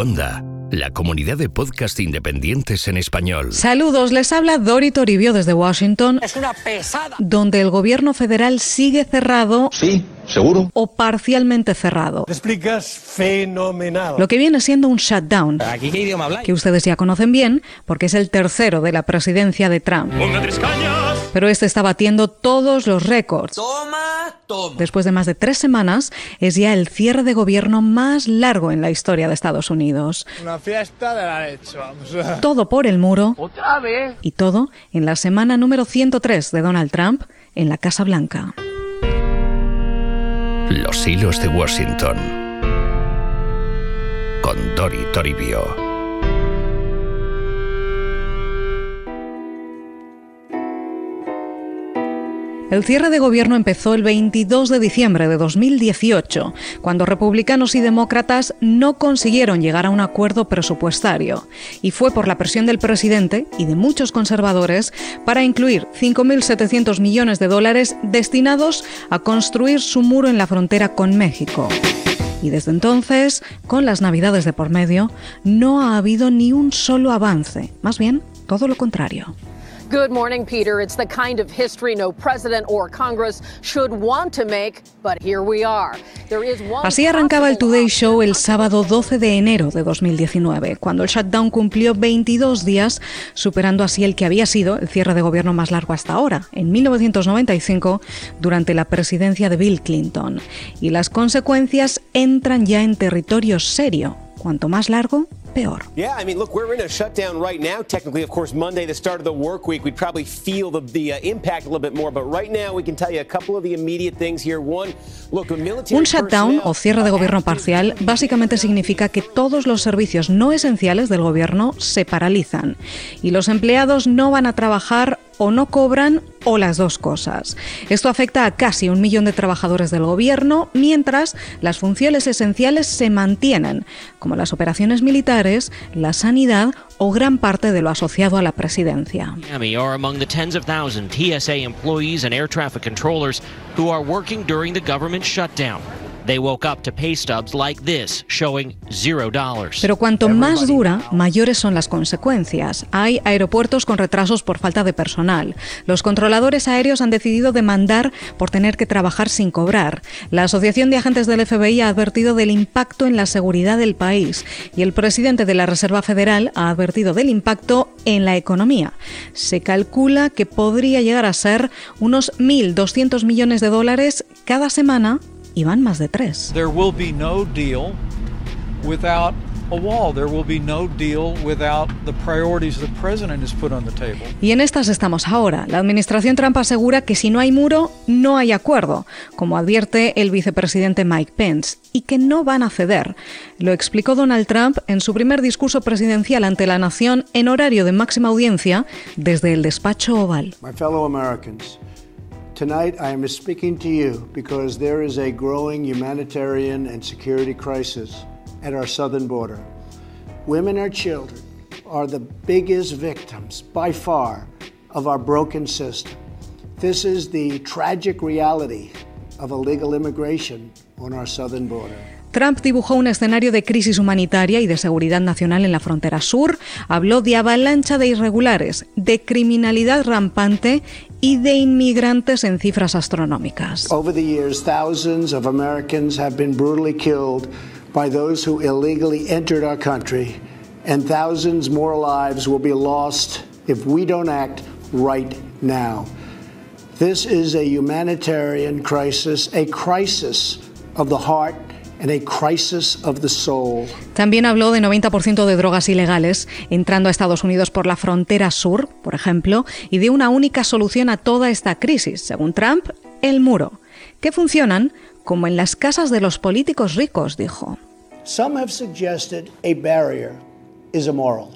Onda, la comunidad de podcast independientes en español. Saludos, les habla Dori Toribio desde Washington. Es una pesada. Donde el gobierno federal sigue cerrado. Sí, seguro. O parcialmente cerrado. Te explicas fenomenal. Lo que viene siendo un shutdown. ¿Aquí qué idioma habláis? Que ustedes ya conocen bien, porque es el tercero de la presidencia de Trump. Pero este está batiendo todos los récords. Toma, toma. Después de más de tres semanas, es ya el cierre de gobierno más largo en la historia de Estados Unidos. Una fiesta de la leche, vamos. Todo por el muro. ¿Otra vez? Y todo en la semana número 103 de Donald Trump en la Casa Blanca. Los hilos de Washington. Con Dori Toribio. El cierre de gobierno empezó el 22 de diciembre de 2018, cuando republicanos y demócratas no consiguieron llegar a un acuerdo presupuestario. Y fue por la presión del presidente y de muchos conservadores para incluir 5.700 millones de dólares destinados a construir su muro en la frontera con México. Y desde entonces, con las navidades de por medio, no ha habido ni un solo avance, más bien todo lo contrario. Good morning, Peter. It's the kind of history no president or Congress should want to make, but here we are. There is one Así arrancaba el Today Show el sábado 12 de enero de 2019, cuando el shutdown cumplió 22 días, superando así el que había sido el cierre de gobierno más largo hasta ahora, en 1995, durante la presidencia de Bill Clinton. Y las consecuencias entran ya en territorio serio. Cuanto más largo, peor. Yeah, I mean, look, we're in a shutdown right now. Technically, of course, Monday, the start of the work week, we'd probably feel the, the uh, impact a little bit more. But right now, we can tell you a couple of the immediate things here. One, look, military Un shutdown o cierre de gobierno parcial básicamente significa que todos los servicios no esenciales del gobierno se paralizan y los empleados no van a trabajar o no cobran o las dos cosas. Esto afecta a casi un millón de trabajadores del gobierno, mientras las funciones esenciales se mantienen, como las operaciones militares, la sanidad o gran parte de lo asociado a la presidencia. TSA employees and air traffic controllers who are working during the government shutdown. They woke up to pay stubs like this, showing zero dollars. Pero cuanto más dura, mayores son las consecuencias. Hay aeropuertos con retrasos por falta de personal. Los controladores aéreos han decidido demandar por tener que trabajar sin cobrar. La Asociación de Agentes del FBI ha advertido del impacto en la seguridad del país y el presidente de la Reserva Federal ha advertido del impacto en la economía. Se calcula que podría llegar a ser unos 1.200 millones de dólares cada semana y van más de tres. There will be no deal without a wall. There will be no deal without the priorities the president has put on the table. Y en estas estamos ahora. La administración Trump asegura que si no hay muro, no hay acuerdo, como advierte el vicepresidente Mike Pence, y que no van a ceder. Lo explicó Donald Trump en su primer discurso presidencial ante la nación en horario de máxima audiencia desde el despacho oval. My fellow Americans, Tonight, I am speaking to you because there is a growing humanitarian and security crisis at our southern border. Women and children are the biggest victims, by far, of our broken system. This is the tragic reality of illegal immigration on our southern border. Trump dibujó un escenario de crisis humanitaria y de seguridad nacional en la frontera sur, habló de avalancha de irregulares, de criminalidad rampante y de inmigrantes en cifras astronómicas. Over the years, thousands of Americans have been brutally killed by those who illegally entered our country, and thousands more lives will be lost if we don't act right now. This is a humanitarian crisis, a crisis of the heart and a crisis of the soul. También habló de 90% de drogas ilegales entrando a Estados Unidos por la frontera sur, por ejemplo, y de una única solución a toda esta crisis, según Trump, el muro, que funcionan como en las casas de los políticos ricos, dijo. Some have suggested a barrier is immoral.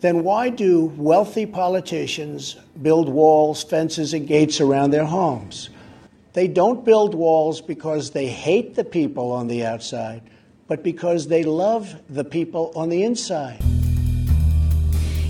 Then why do wealthy politicians build walls, fences, and gates around their homes? They don't build walls because they hate the people on the outside, but because they love the people on the inside.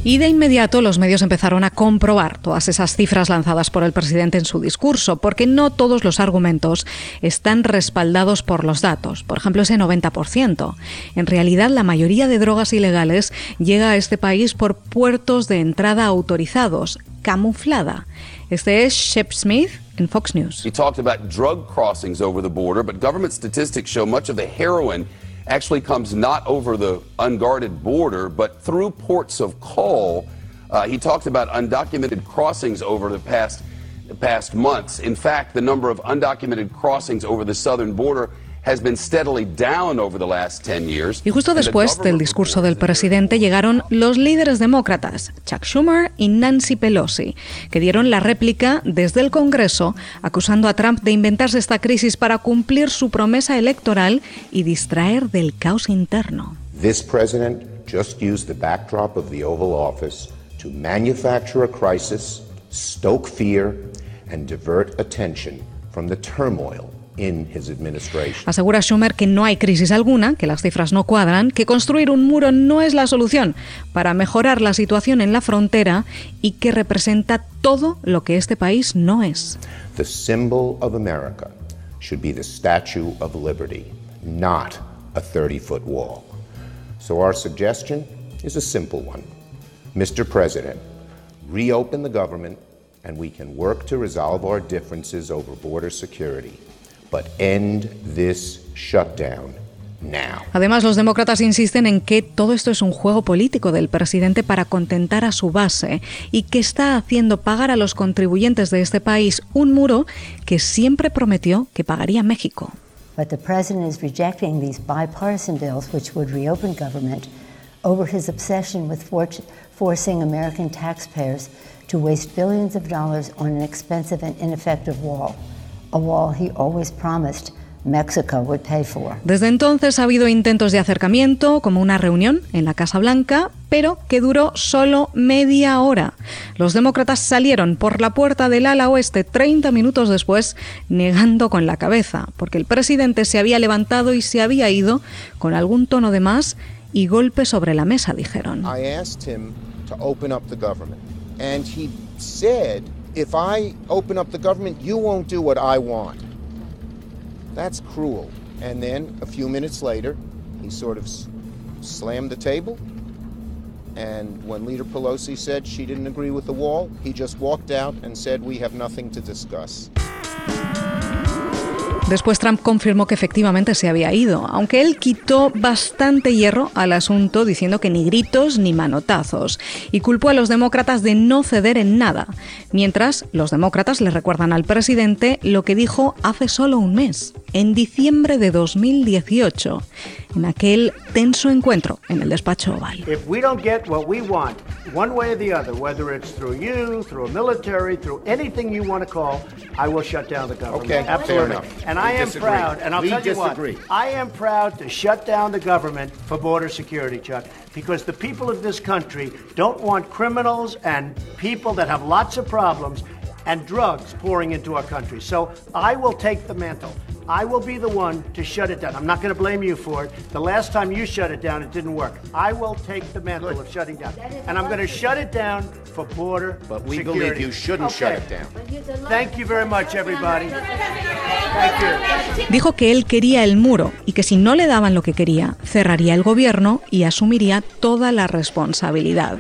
Y de inmediato los medios empezaron a comprobar todas esas cifras lanzadas por el presidente en su discurso, porque no todos los argumentos están respaldados por los datos. Por ejemplo, ese 90%. En realidad, la mayoría de drogas ilegales llega a este país por puertos de entrada autorizados, camuflada. Este es Shep Smith en Fox News. He talked about drug crossings over the border, but government statistics show much of the heroin actually comes not over the unguarded border, but through ports of call. Uh, he talked about undocumented crossings over the past past months. In fact, the number of undocumented crossings over the southern border Y justo después del discurso del presidente llegaron los líderes demócratas, Chuck Schumer y Nancy Pelosi, que dieron la réplica desde el Congreso acusando a Trump de inventarse esta crisis para cumplir su promesa electoral y distraer del caos interno. This president just used the backdrop of the Oval Office to manufacture a crisis, stoke fear and divert attention from the turmoil Asegura Schumer que no hay crisis alguna, que las cifras no cuadran, que construir un muro no es la solución para mejorar la situación en la frontera y que representa todo lo que este país no es. The symbol of America should be the Statue of Liberty, not a 30-foot wall. So our suggestion is a simple one. Mr. President, reopen the government and we can work to resolve our differences over border security. Además, los demócratas insisten en que todo esto es un juego político del presidente para contentar a su base y que está haciendo pagar a los contribuyentes de este país un muro que siempre prometió que pagaría México. But the president is rejecting these bipartisan bills which would reopen government over his obsession with forcing American taxpayers to waste billions of dollars on an expensive and ineffective wall. Desde entonces ha habido intentos de acercamiento, como una reunión en la Casa Blanca, pero que duró solo media hora. Los demócratas salieron por la puerta del ala oeste 30 minutos después, negando con la cabeza, porque el presidente se había levantado y se había ido con algún tono de más y golpe sobre la mesa, dijeron. If I open up the government, you won't do what I want. That's cruel. And then a few minutes later, he sort of slammed the table. And when Leader Pelosi said she didn't agree with the wall, he just walked out and said, We have nothing to discuss. Después Trump confirmó que efectivamente se había ido, aunque él quitó bastante hierro al asunto diciendo que ni gritos ni manotazos, y culpó a los demócratas de no ceder en nada, mientras los demócratas le recuerdan al presidente lo que dijo hace solo un mes, en diciembre de 2018, en aquel tenso encuentro en el despacho oval. If we don't get what we one way or the other, whether it's through you, through a military, through anything you want to call, I will shut down the government. Okay, absolutely. And I am disagree. proud, and I'll we tell you disagree. what, I am proud to shut down the government for border security, Chuck, because the people of this country don't want criminals and people that have lots of problems and drugs pouring into our country. So I will take the mantle. I will be the one to shut it down. I'm not going to blame you for it. The last time you shut it down, it didn't work. I will take the mantle of shutting down. And I'm going to shut it down for border But we security. believe you shouldn't okay. shut it down. Thank you very much, everybody. Thank you. Dijo que él quería el muro y que si no le daban lo que quería, cerraría el gobierno y asumiría toda la responsabilidad.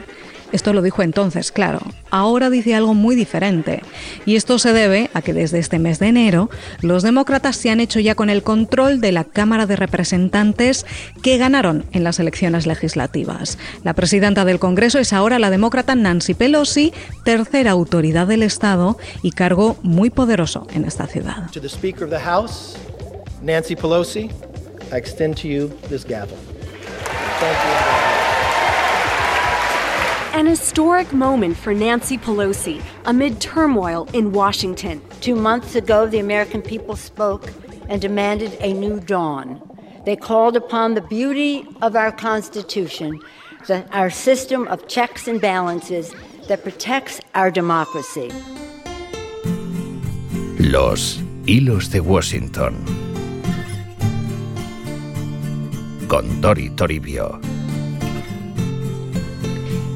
Esto lo dijo entonces, claro. Ahora dice algo muy diferente. Y esto se debe a que desde este mes de enero los demócratas se han hecho ya con el control de la Cámara de Representantes que ganaron en las elecciones legislativas. La presidenta del Congreso es ahora la demócrata Nancy Pelosi, tercera autoridad del Estado y cargo muy poderoso en esta ciudad. Nancy Pelosi, I extend to you this gavel. An historic moment for Nancy Pelosi amid turmoil in Washington. Two months ago, the American people spoke and demanded a new dawn. They called upon the beauty of our Constitution, the, our system of checks and balances that protects our democracy. Los hilos de Washington. Con Dori Toribio.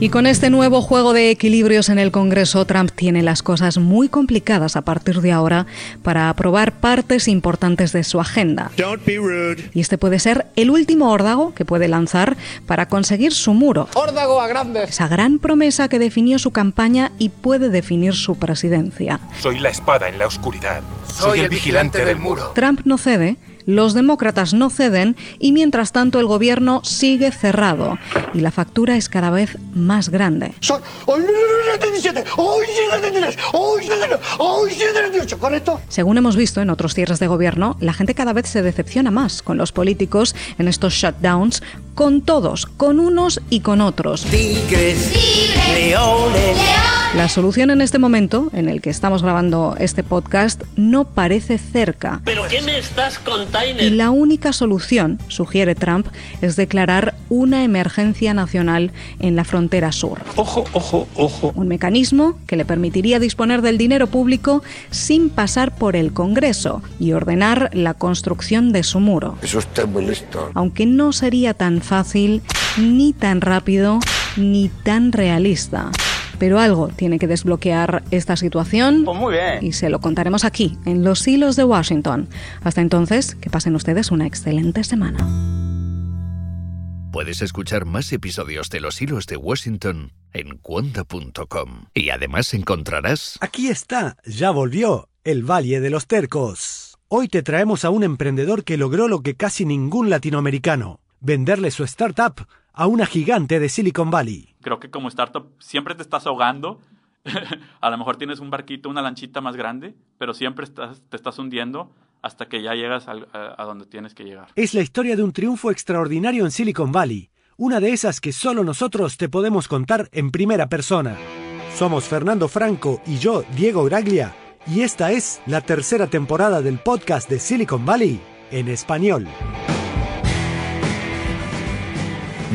Y con este nuevo juego de equilibrios en el Congreso, Trump tiene las cosas muy complicadas a partir de ahora para aprobar partes importantes de su agenda. Y este puede ser el último órdago que puede lanzar para conseguir su muro. ¡Órdago a grande! Esa gran promesa que definió su campaña y puede definir su presidencia. Soy la espada en la oscuridad. Soy, el, vigilante del muro. Trump no cede los demócratas no ceden y mientras tanto el gobierno sigue cerrado y la factura es cada vez más grande. Según hemos visto en otros cierres de gobierno, la gente cada vez se decepciona más con los políticos en estos shutdowns, con todos, con unos y con otros. La solución en este momento, en el que estamos grabando este podcast, no parece cerca. ¿Pero qué me estás contando? Y la única solución, sugiere Trump, es declarar una emergencia nacional en la frontera sur. Ojo, ojo, ojo. Un mecanismo que le permitiría disponer del dinero público sin pasar por el Congreso y ordenar la construcción de su muro. Eso está muy listo. Aunque no sería tan fácil, ni tan rápido, ni tan realista pero algo tiene que desbloquear esta situación. Pues muy bien. Y se lo contaremos aquí, en Los Hilos de Washington. Hasta entonces, que pasen ustedes una excelente semana. Puedes escuchar más episodios de Los Hilos de Washington en cuonda.com. Y además encontrarás... Aquí está, ya volvió, el Valle de los Tercos. Hoy te traemos a un emprendedor que logró lo que casi ningún latinoamericano, venderle su startup a una gigante de Silicon Valley. Creo que como startup siempre te estás ahogando. a lo mejor tienes un barquito, una lanchita más grande, pero siempre estás, te estás hundiendo hasta que ya llegas a, a donde tienes que llegar. Es la historia de un triunfo extraordinario en Silicon Valley, una de esas que solo nosotros te podemos contar en primera persona. Somos Fernando Franco y yo, Diego Graglia, y esta es la tercera temporada del podcast de Silicon Valley en español.